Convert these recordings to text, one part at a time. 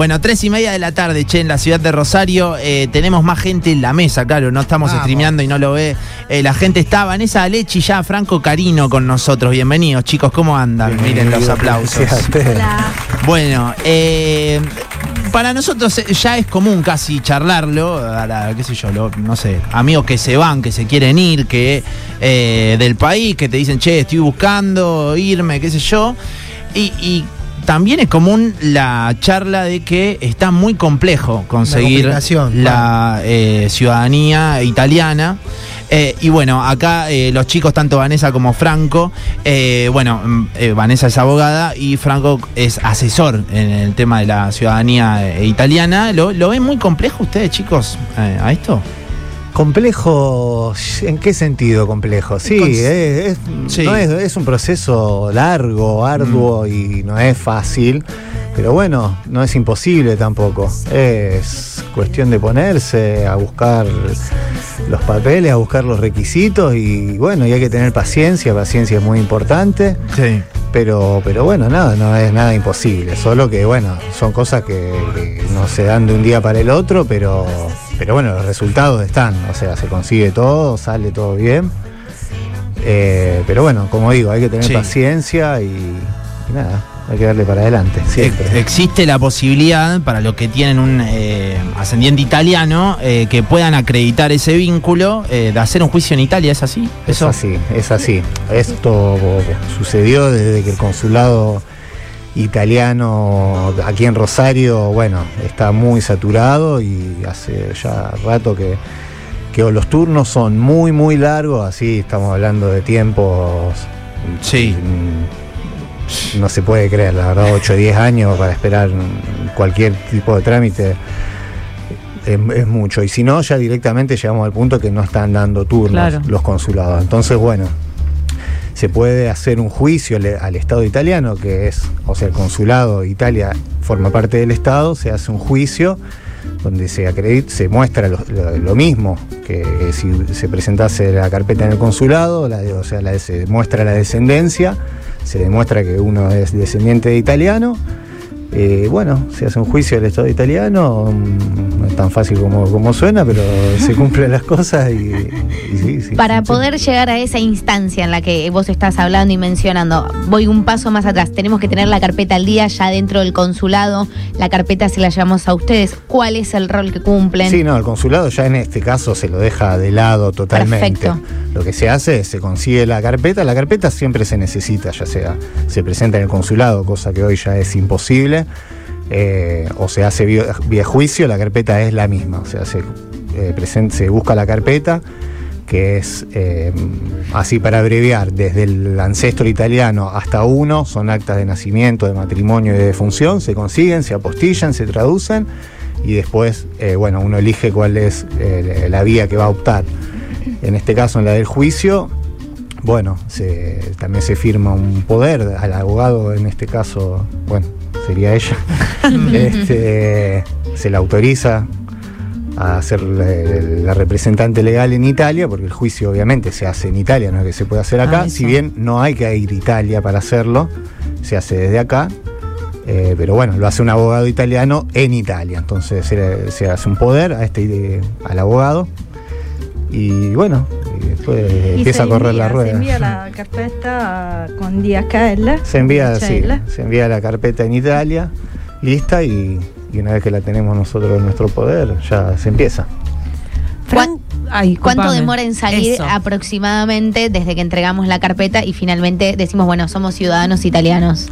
Bueno, tres y media de la tarde, che, en la ciudad de Rosario. eh, tenemos más gente en la mesa, claro, no estamos Vamos. streameando y no lo ve. eh, la gente está, Vanessa Alechi, ya Franco Carino con nosotros. Bienvenidos, chicos, ¿cómo andan? Miren los aplausos. Gracias a ustedes. Bueno, eh, para nosotros ya es común casi charlarlo, a la, qué sé yo, lo- no sé, amigos que se van, que se quieren ir, que eh, del país, que te dicen, che, estoy buscando irme, qué sé yo. Y, y también es común la charla de que está muy complejo conseguir la eh, ciudadanía italiana. Eh, y bueno, acá eh, los chicos, tanto Vanessa como Franco, eh, bueno, mm, Vanessa es abogada y Franco es asesor en el tema de la ciudadanía italiana. ¿Lo, lo ven muy complejo ustedes, chicos, eh, a esto? Complejo, ¿en qué sentido complejo? Sí, Con- es, es- Sí. no es, es un proceso largo, arduo y no es fácil, pero bueno, no es imposible tampoco. Es cuestión de ponerse a buscar los papeles, a buscar los requisitos y bueno, y hay que tener paciencia, paciencia es muy importante. Sí. Pero, pero bueno, nada, no es nada imposible. Solo que, bueno, son cosas que, que no se dan de un día para el otro, pero, pero bueno, los resultados están. O sea, se consigue todo, sale todo bien. Eh, pero bueno, como digo, hay que tener Sí. paciencia y, y nada, hay que darle para adelante, siempre. Ex- Existe la posibilidad para los que tienen un eh, ascendiente italiano eh, que puedan acreditar ese vínculo de hacer un juicio en Italia, ¿es así? Es así, es así. Esto sucedió desde que el consulado italiano aquí en Rosario, bueno, está muy saturado y hace ya rato que, que los turnos son muy, muy largos, así estamos hablando de tiempos... Sí. mm, No se puede creer, la verdad, 8 o 10 años para esperar cualquier tipo de trámite es, es mucho. Y si no, ya directamente llegamos al punto que no están dando turnos Claro. los consulados. Entonces, bueno, se puede hacer un juicio al Estado italiano, que es, o sea, el consulado de Italia forma parte del Estado, se hace un juicio donde se acredita, se muestra lo, mismo que, si se presentase la carpeta en el consulado, la o sea, la se muestra la descendencia, se demuestra que uno es descendiente de italiano. Eh, bueno, se hace un juicio del Estado italiano, mm, no es tan fácil como, como suena, pero se cumplen las cosas y, y sí, sí, Para poder llegar a esa instancia en la que vos estás hablando y mencionando, voy un paso más atrás. Tenemos que tener la carpeta al día ya dentro del consulado. La carpeta se la llevamos a ustedes. ¿Cuál es el rol que cumplen? Sí, no, el consulado ya en este caso se lo deja de lado totalmente. Perfecto. Lo que se hace es se consigue la carpeta. La carpeta siempre se necesita, ya sea se presenta en el consulado, cosa que hoy ya es imposible, eh, o se hace vía, juicio, la carpeta es la misma. O sea, se, eh, se busca la carpeta que es eh, así para abreviar, desde el ancestro italiano hasta uno, son actas de nacimiento, de matrimonio y de defunción, se consiguen, se apostillan, se traducen y después, bueno, uno elige cuál es la vía que va a optar. En este caso, en la del juicio, bueno, también se firma un poder al abogado, en este caso, bueno, sería ella, este, se le autoriza a ser la, la representante legal en Italia, porque el juicio obviamente se hace en Italia, no es que se puede hacer acá, Ah, si bien no hay que ir a Italia para hacerlo, se hace desde acá, eh, pero bueno, lo hace un abogado italiano en Italia, entonces se, se hace un poder a este al abogado y bueno, y después Y empieza a correr la rueda. Se envía la carpeta con DHL. Se envía, sí, se envía la carpeta en Italia, lista, y, y una vez que la tenemos nosotros en nuestro poder, ya se empieza. ¿Cuán- Ay, ¿Cuánto demora en salir Eso. aproximadamente desde que entregamos la carpeta y finalmente decimos, bueno, somos ciudadanos italianos?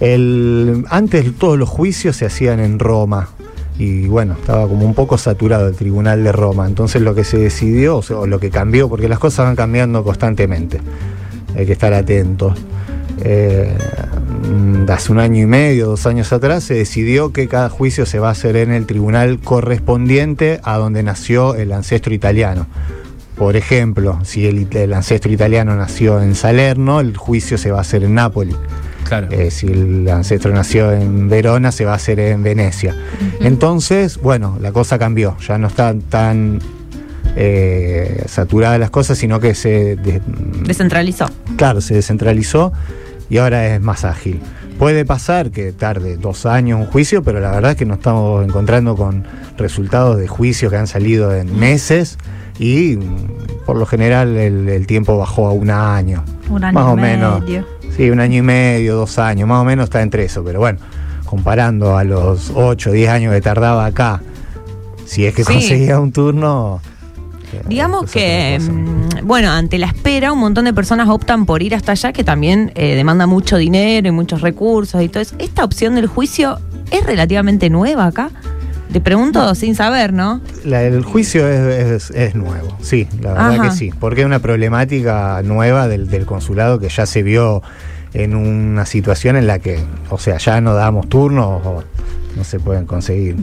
El, antes todos los juicios se hacían en Roma y bueno, estaba como un poco saturado el tribunal de Roma. Entonces lo que se decidió, o, lo que cambió, porque las cosas van cambiando constantemente, hay que estar atentos. Eh, hace un año y medio, dos años atrás, se decidió que cada juicio se va a hacer en el tribunal correspondiente a donde nació el ancestro italiano. Por ejemplo, si el, el ancestro italiano nació en Salerno, el juicio se va a hacer en Nápoles. Claro. Eh, si el ancestro nació en Verona, se va a hacer en Venecia. Entonces, bueno, la cosa cambió. Ya no están tan eh, saturadas las cosas, sino que se, de- Descentralizó. claro, se descentralizó y ahora es más ágil. puede pasar que tarde dos años un juicio, pero la verdad es que nos estamos encontrando con resultados de juicios que han salido en meses y por lo general el, el tiempo bajó a un año. Un año más y o menos. medio. Sí, un año y medio, dos años, más o menos está entre eso, pero bueno, comparando a los 8, 10 años que tardaba acá, si es que Sí. conseguía un turno... eh, Digamos que, mm, bueno, ante la espera, un montón de personas optan por ir hasta allá, que también eh, demanda mucho dinero y muchos recursos y todo eso. ¿Esta opción del juicio es relativamente nueva acá? Te pregunto sin saber, ¿no? La- el juicio es, es- es nuevo, sí, la verdad Ajá. que sí, porque es una problemática nueva del, del consulado que ya se vio en una situación en la que, o sea, ya no damos turnos o no se pueden conseguir.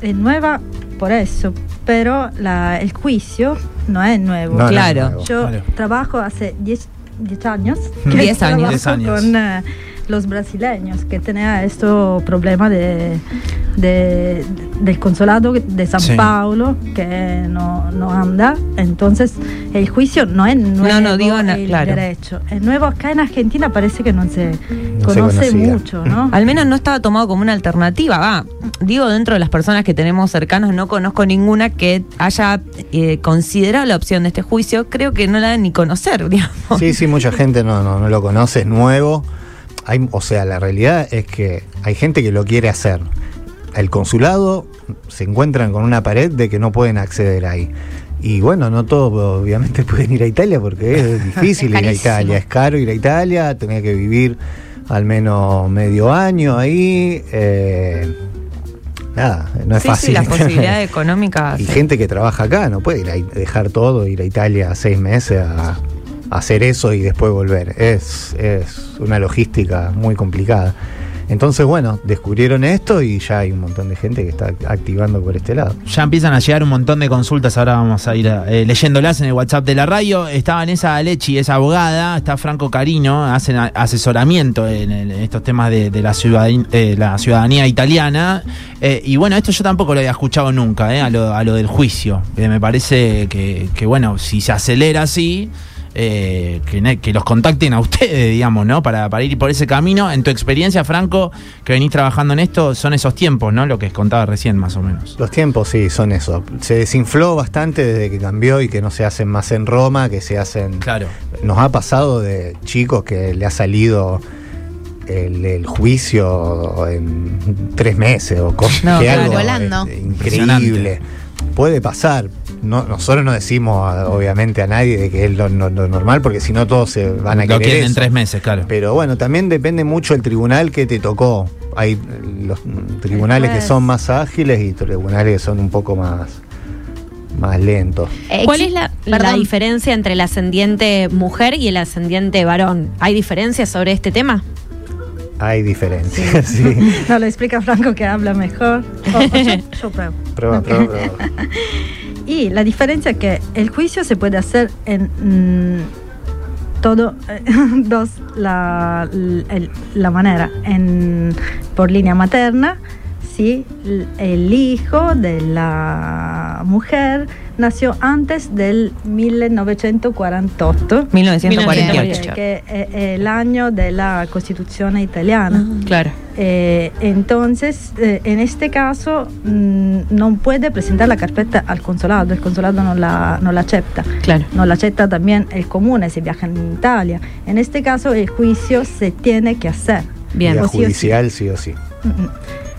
Es nueva por eso, pero la- el juicio no es nuevo. No, no es Claro. nuevo. Yo Claro. trabajo hace 10 10 años. Años. Con eh, los brasileños que tenían este problema de, de- del consulado de San Sí. Paulo que no, no anda. Entonces, el juicio no es nuevo. no digo na- el claro. derecho. Es nuevo acá en Argentina, parece que no se No conoce mucho, ¿no? Al menos no estaba tomado como una alternativa. Va, digo, dentro de las personas que tenemos cercanas, no conozco ninguna que haya eh, considerado la opción de este juicio. Creo que no la deben ni conocer, digamos. Sí, sí, mucha gente no, no, no lo conoce, es nuevo. Hay, o sea, la realidad es que hay gente que lo quiere hacer. El consulado se encuentran con una pared de que no pueden acceder ahí. Y bueno, no todos obviamente pueden ir a Italia porque es difícil Es ir a. Italia, es caro ir a Italia, tenés que vivir al menos medio año ahí. eh, nada, no es sí, fácil. sí, las posibilidades económicas. Y gente que trabaja acá no puede ir a dejar todo, ir a Italia seis meses a, a hacer eso y después volver. Es, es una logística muy complicada. Entonces, bueno, descubrieron esto y ya hay un montón de gente que está activando por este lado. Ya empiezan a llegar un montón de consultas, ahora vamos a ir eh, leyéndolas en el WhatsApp de la radio. Está Vanessa Alechi, es abogada, está Franco Carino, hacen asesoramiento en, estos temas de, la, ciudadanía italiana. Eh, y bueno, esto yo tampoco lo había escuchado nunca, eh, a, lo, a lo del juicio. Me parece que, bueno, si se acelera así... eh, que, los contacten a ustedes, digamos, ¿no? Para, para ir por ese camino. En tu experiencia, Franco, que venís trabajando en esto, son esos tiempos, ¿no? Lo que contaba recién, más o menos. Los tiempos sí, son eso. Se desinfló bastante desde que cambió y que no se hacen más en Roma, que se hacen... Claro. Nos ha pasado de chicos que le ha salido el, el juicio en tres meses o cosas No, claro, algo volando. este, increíble. Puede pasar. No, nosotros no decimos a- obviamente a nadie de que es lo, lo- lo normal, porque si no todos se van a Lo querer quieren en tres meses, claro. Pero bueno, también depende mucho el tribunal que te tocó. Hay eh, los tribunales que son más ágiles y tribunales que son un poco más, más lentos. Eh, ¿Cuál es la, la diferencia entre el ascendiente mujer y el ascendiente varón? ¿Hay diferencias sobre este tema? Hay diferencias, sí. No, lo explica Franco que habla mejor. O- o yo, yo pruebo. Prueba, prueba, prueba. Y la diferencia es que el juicio se puede hacer en mm, todo, eh, dos, la, el- la manera, en, por línea materna, si el hijo de la mujer nació antes del 1948. 1948. Que es el año de la Constitución italiana. Claro. Eh, entonces, eh, en este caso, mm, no puede presentar la carpeta al consulado, el consulado no la, no la acepta. Claro. No la acepta también el comune si viaja en Italia. En este caso, el juicio se tiene que hacer. Bien. O sí o sí. judicial, sí o sí. Mm.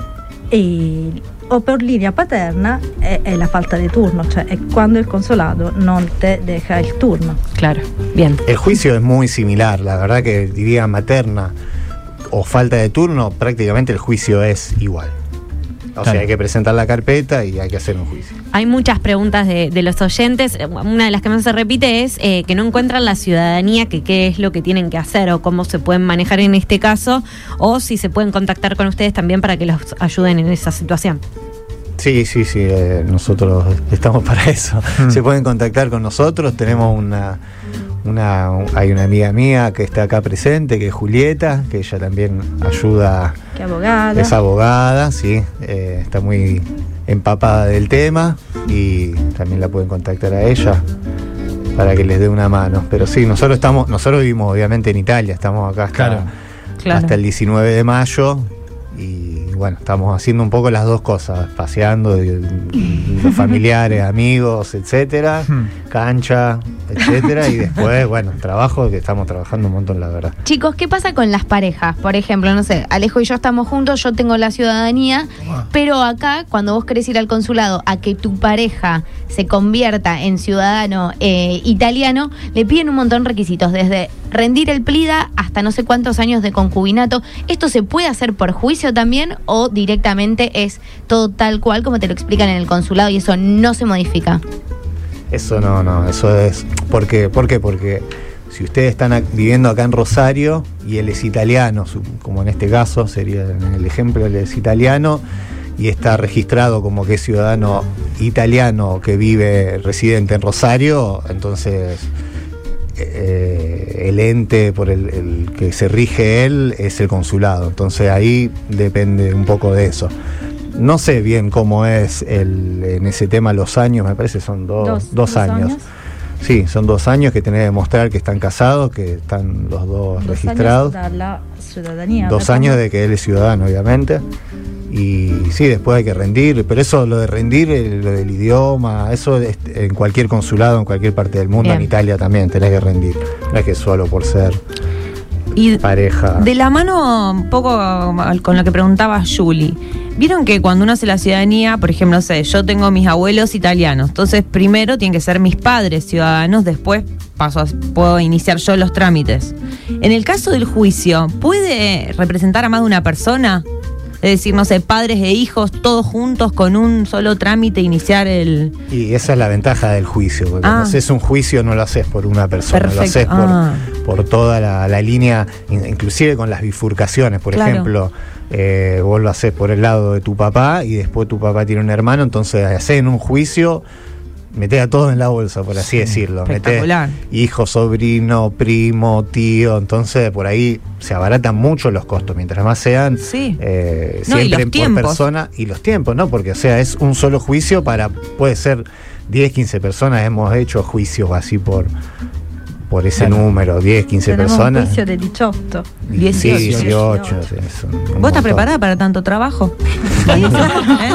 O por línea paterna è, è la falta di turno, cioè è quando il consolato non te deja il turno. Claro. Bien. El juicio es muy similar, la verdad que diría materna o falta de turno, prácticamente el juicio es igual. O Claro. sea, hay que presentar la carpeta y hay que hacer un juicio. Hay muchas preguntas de, de los oyentes. Una de las que más se repite es eh, que no encuentran la ciudadanía, que qué es lo que tienen que hacer o cómo se pueden manejar en este caso, o si se pueden contactar con ustedes también para que los ayuden en esa situación. Sí, sí, sí, eh, nosotros estamos para eso. Se pueden contactar con nosotros, tenemos una, una, hay una amiga mía que está acá presente, que es Julieta, que ella también ayuda, Che abogata. es abogada, sí, eh, está muy empapada del tema y también la pueden contactar a ella para que les dé una mano. Pero sí, nosotros estamos, nosotros vivimos obviamente en Italia, estamos acá hasta, Claro. Claro. hasta el 19 de mayo. Y bueno, estamos haciendo un poco las dos cosas, paseando, y- y los familiares, amigos, etcétera, Hmm. cancha, etcétera, y después, bueno, trabajo que estamos trabajando un montón, la verdad. Chicos, ¿qué pasa con las parejas? Por ejemplo, no sé, Alejo y yo estamos juntos, yo tengo la ciudadanía, pero acá, cuando vos querés ir al consulado a que tu pareja se convierta en ciudadano eh, italiano, le piden un montón de requisitos, desde rendir el plida hasta no sé cuántos años de concubinato. ¿Esto se puede hacer por juicio también o directamente es todo tal cual como te lo explican en el consulado y eso no se modifica? Eso no, no, eso es. ¿Por qué? ¿Por qué? Porque si ustedes están viviendo acá en Rosario y él es italiano, como en este caso sería en el ejemplo, él es italiano y está registrado como que es ciudadano italiano que vive residente en Rosario, entonces eh, el ente por el, el que se rige él es el consulado. Entonces ahí depende un poco de eso. No sé bien cómo es el, en ese tema los años, me parece son dos, Dos- dos dos años. años. Sí, son dos años que tenés que demostrar que están casados, que están los dos, Dos registrados. años de la ciudadanía. Dos ¿verdad? años de que él es ciudadano, obviamente. Y sí, después hay que rendir, pero eso, lo de rendir, lo del idioma, eso es en cualquier consulado, en cualquier parte del mundo, Bien. en Italia también tenés que rendir. No es que solo por ser Y pareja. de la mano, un poco con lo que preguntaba Julie. Vieron que cuando uno hace la ciudadanía, por ejemplo, no sé, yo tengo mis abuelos italianos, entonces primero tienen que ser mis padres ciudadanos, después paso a- puedo iniciar yo los trámites. En el caso del juicio, ¿puede representar a más de una persona? Es decir, no sé, padres e hijos, todos juntos con un solo trámite iniciar el... Y esa es la ventaja del juicio, porque Ah. cuando haces un juicio no lo haces por una persona, lo haces por, Ah. por toda la, la línea, in- inclusive con las bifurcaciones. Por Claro. ejemplo, eh, vos lo haces por el lado de tu papá y después tu papá tiene un hermano, entonces haces en un juicio, metés a todos en la bolsa, por así decirlo. Metés espectacular. hijo, sobrino, primo, tío, entonces por ahí se abaratan mucho los costos, mientras más sean Sí. eh, No, siempre por tiempos. persona y los tiempos, ¿no? Porque, o sea, es un solo juicio para, puede ser 10, 15 personas, hemos hecho juicios así por, por ese Claro. número, 10, 15 Tenemos un personas. juicio de 18. Sí, 18. 18. sí, es un- un ¿Vos estás montón. preparada para tanto trabajo? ¿Eh?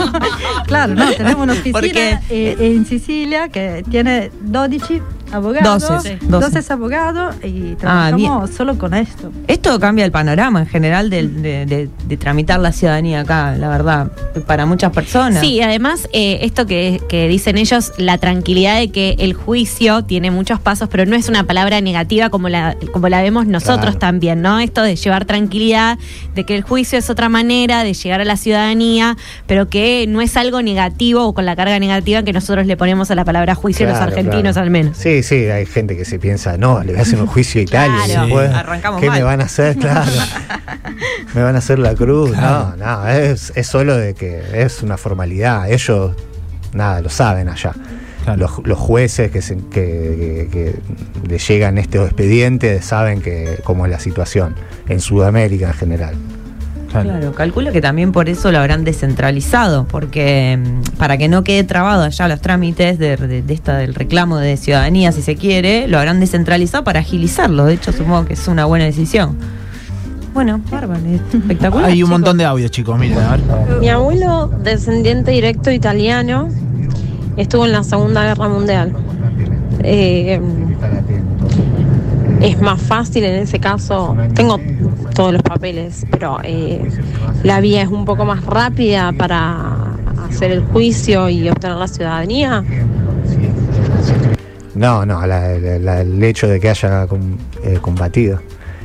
Claro, no, tenemos una oficina Porque- eh, en Sicilia que tiene 12 sí. 12 Doce. abogados y Ah, trabajamos solo con esto. Esto cambia el panorama en general de, de- de tramitar la ciudadanía acá, la verdad, para muchas personas. Sí, además, eh, esto que, que dicen ellos, la tranquilidad de que el juicio tiene muchos pasos, pero no es una palabra negativa como la, como la vemos nosotros Claro. también, ¿no? Esto de llevar tranquilidad, de que el juicio es otra manera de llegar a la ciudadanía, pero que no es algo negativo o con la carga negativa que nosotros le ponemos a la palabra juicio los argentinos claro. al menos. Sí, sí, hay gente que se piensa, no, le voy a hacer un juicio a Italia. y Claro. después, Sí, arrancamos ¿Qué mal. me van a hacer? Claro. me van a hacer la cruz. Claro. No, no, es, es solo de que es una formalidad. Ellos, nada, lo saben allá. Claro. Los, los jueces que, se- que, que- que le llegan estos expedientes saben que cómo es la situación en Sudamérica en general. Claro. Claro, calculo que también por eso lo habrán descentralizado, porque mm, para que no quede trabado allá los trámites de, de- de esta del reclamo de ciudadanía, si se quiere, lo habrán descentralizado para agilizarlo. De hecho, supongo que es una buena decisión. Bueno, bárbaro, espectacular. Hay un chicos. montón de audios, chicos, miren, a ver. Mi abuelo, descendiente directo italiano, estuvo en la Segunda Guerra Mundial. Eh, es más fácil en ese caso, tengo todos los papeles, pero eh, la vía es un poco más rápida para hacer el juicio y obtener la ciudadanía. No, no, la- la- la- el hecho de que haya com- eh, combatido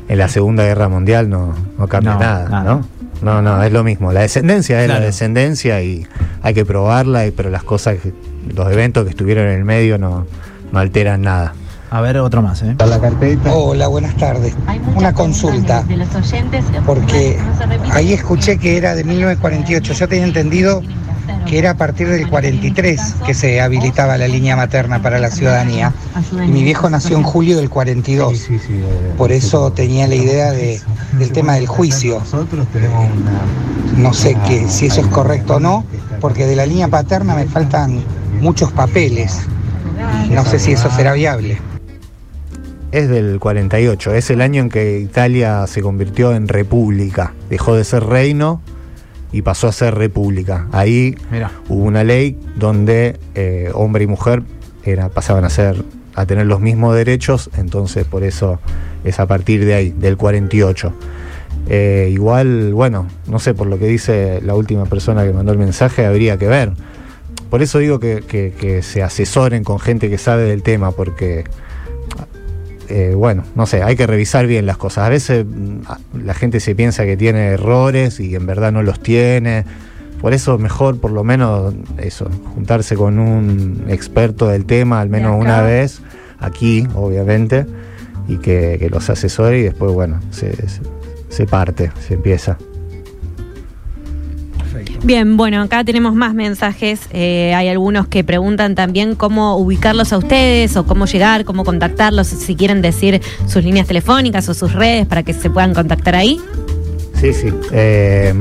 en la Segunda Guerra Mundial no, no cambia No, nada, nada. ¿no? No, no, es lo mismo. La descendencia es Claro. la descendencia y hay que probarla, y, pero las cosas, los eventos que estuvieron en el medio no, no alteran nada. A ver, otro más, ¿eh? Hola, buenas tardes. Una consulta, porque ahí escuché que era de 1948. Yo tenía entendido que era a partir del 43 que se habilitaba la línea materna para la ciudadanía. Y mi viejo nació en julio del 42. Por eso tenía la idea de, del tema del juicio. No sé que, si eso es correcto o no, porque de la línea paterna me faltan muchos papeles. No sé si eso será viable. Es del 48, es el año en que Italia se convirtió en república, dejó de ser reino y pasó a ser república. Ahí hubo una ley donde eh, hombre y mujer era, pasaban a ser a tener los mismos derechos, entonces por eso es a partir de ahí, del 48. Eh, igual, bueno, no sé, por lo que dice la última persona que mandó el mensaje, habría que ver. Por eso digo que, que- que se asesoren con gente que sabe del tema, porque, eh, bueno, no sé, hay que revisar bien las cosas. A veces mm, la gente se piensa que tiene errores y en verdad no los tiene. Por eso mejor por lo menos eso, juntarse con un experto del tema al menos una vez, aquí obviamente, y que, que los asesore y después, bueno, se, se- se parte, se empieza. Bien, bueno, acá tenemos más mensajes. Eh, hay algunos que preguntan también cómo ubicarlos a ustedes o cómo llegar, cómo contactarlos, si quieren decir sus líneas telefónicas o sus redes para que se puedan contactar ahí. Sí, sí. Eh,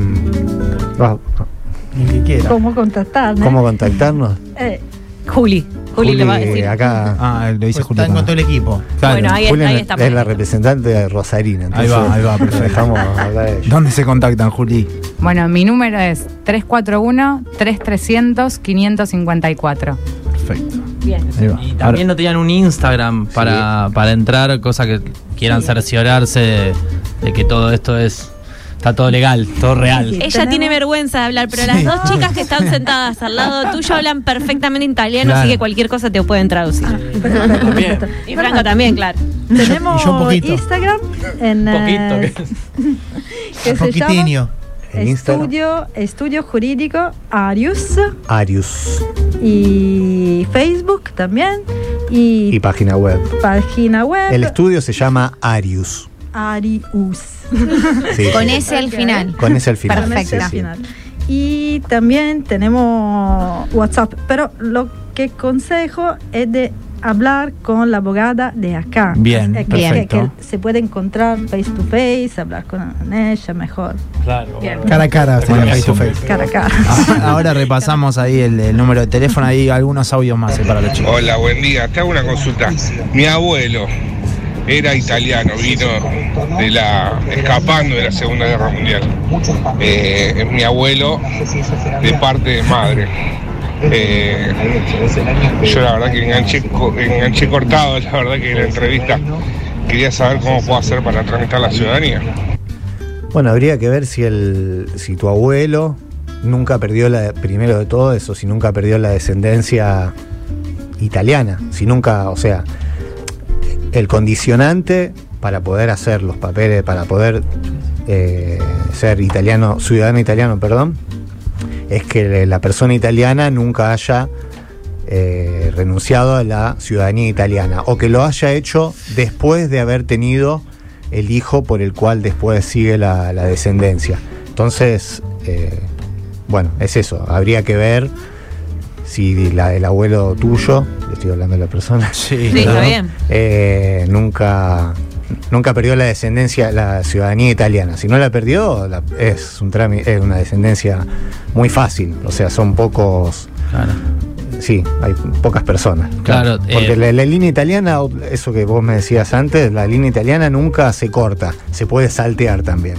que quiera. ¿Cómo contactarme? ¿Cómo contactarnos? Eh, Juli, Juli, le va a decir. acá. Ah, lo dice Pues Julián. está con todo el equipo. Claro. Bueno, ahí, Julián ahí es- es la representante de Rosarina. Ahí va, ahí va, perfecto. Dejamos hablar de. ¿Dónde se contactan, Juli? Bueno, mi número es 341-3300-554. Perfecto. Bien. Ahí va. Y también no tenían un Instagram para, para entrar, cosa que quieran cerciorarse de, de que todo esto es está todo legal, todo real. Sí. Ella Tenemos- tiene vergüenza de hablar, pero las dos chicas que están sentadas al lado tuyo hablan perfectamente italiano, Claro. así que cualquier cosa te pueden traducir. perfecto, perfecto. Y Franco también, claro. Tenemos yo. Instagram en, Poquito, eh, que se llama. En Instagram. Estudio, Estudio Jurídico Arius Arius y Facebook también y, y página web. página web El estudio se llama Arius. Arius. Sí, Con sí. ese al final. Con ese al final. Perfecto. sí, sí. final. Y también tenemos WhatsApp, pero lo que consejo es de hablar con la abogada de acá. Bien, Eh, que, perfecto. que se puede encontrar face to face, hablar con ella mejor, Claro. Cara a cara, sería face to face. cara a cara. Ah, Ahora repasamos ahí el, el número de teléfono, hay algunos audios más eh, para los chicos. Hola, buen día. Te hago una consulta. Mi abuelo era italiano, vino de la escapando de la Segunda Guerra Mundial. Eh, es mi abuelo de parte de madre. Eh, yo la verdad que enganché, enganché cortado, la verdad que la entrevista quería saber cómo puedo hacer para tramitar la ciudadanía. Bueno, habría que ver si el, si tu abuelo nunca perdió la, primero de todo eso, si nunca perdió la descendencia italiana, si nunca, o sea, el condicionante para poder hacer los papeles, para poder eh, ser italiano, ciudadano italiano, perdón, es que la persona italiana nunca haya eh, renunciado a la ciudadanía italiana o que lo haya hecho después de haber tenido el hijo por el cual después sigue la, la descendencia. Entonces, eh, bueno, es eso. Habría que ver si la, el abuelo tuyo, le estoy hablando de la persona, Sí, Sí, está bien. eh, nunca, nunca perdió la descendencia, la ciudadanía italiana. Si no la perdió, la- es, un trámite, es una descendencia muy fácil. O sea, son pocos. Claro. Sí, hay pocas personas. Claro, Porque eh, la, la línea italiana, eso que vos me decías antes, la línea italiana nunca se corta, se puede saltear también.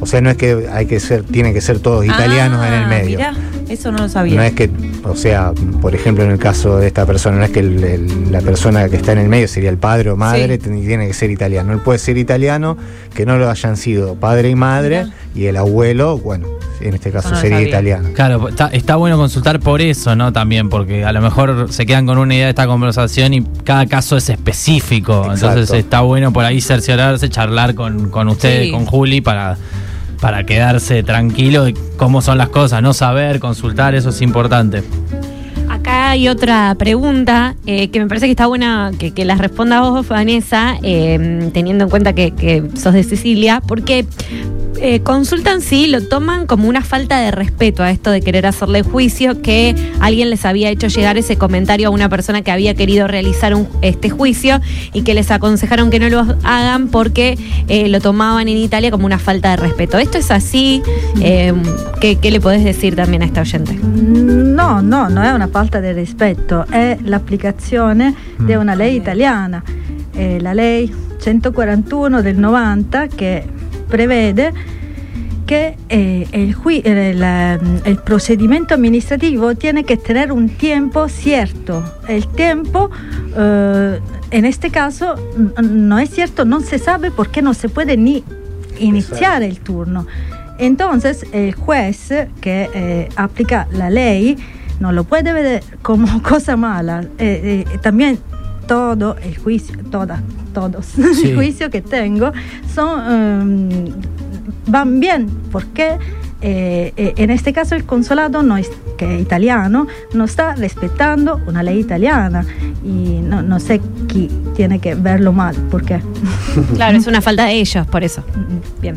O sea, no es que hay que ser, tiene que ser todos italianos en el Ah, medio. mirá, eso no lo sabía. No es que, o sea, por ejemplo, en el caso de esta persona, no es que el- el- la persona que está en el medio sería el padre o madre, Sí. tiene que ser italiano. Él puede ser italiano, que no lo hayan sido padre y madre, y el abuelo, bueno, en este caso no sería sabía. italiano. Claro, está, está bueno consultar por eso, ¿no? También, porque a lo mejor se quedan con una idea de esta conversación y cada caso es específico. Exacto. Entonces está bueno por ahí cerciorarse, charlar con, con ustedes, Sí. con Juli, para, para quedarse tranquilo de cómo son las cosas, no saber, consultar, eso es importante. Acá hay otra pregunta eh, que me parece que está buena que, que la responda vos, Vanessa, eh, teniendo en cuenta que, que sos de Sicilia, porque eh, consultan si lo toman como una falta de respeto a esto de querer hacerle juicio, que alguien les había hecho llegar ese comentario a una persona que había querido realizar este juicio y que les aconsejaron que no lo hagan porque eh, lo tomaban en Italia como una falta de respeto. ¿Esto es así? Eh, ¿qué, qué le podés decir también a esta oyente? No, no, non è una falta di rispetto, è l'applicazione di una legge italiana. la ley 141 del 90 que prevede que eh, el, eh, el procedimiento administrativo tiene que tener un tiempo cierto. El tiempo, eh, en este caso, n- no es cierto, no se sabe por qué no se puede ni iniciar el turno. Entonces, el juez que eh, aplica la ley no lo puede ver como cosa mala. También todo el juicio, toda, todos Sí. el juicio que tengo son em, van bien porque eh, eh, en este caso el consulado no es que es italiano no está respetando una ley italiana y no, no sé quién tiene que verlo mal porque Claro, es una falta de ellos, por eso. Bien.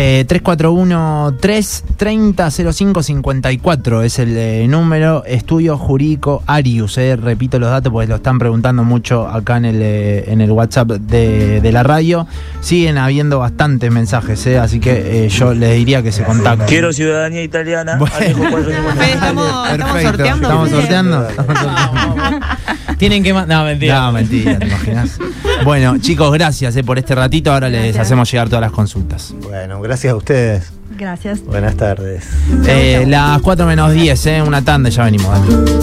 Eh, 341-330-0554 es el eh, número. Estudio Jurídico Arius. eh. Repito los datos porque lo están preguntando mucho acá en el, eh, en el WhatsApp de, de la radio. Siguen habiendo bastantes mensajes, eh, así que eh, yo les diría que se contacten. Quiero ciudadanía italiana. Bueno. Alejo 459. estamos, estamos Perfecto. sorteando. Estamos sorteando. Tienen que. No, mentira. No, mentira, ¿te imaginas? Bueno, chicos, gracias eh, por este ratito. Ahora les Gracias. hacemos llegar todas las consultas. Bueno, gracias a ustedes. gracias Buenas tardes. Eh, las 4 menos 10, eh, una tanda, ya venimos. dale.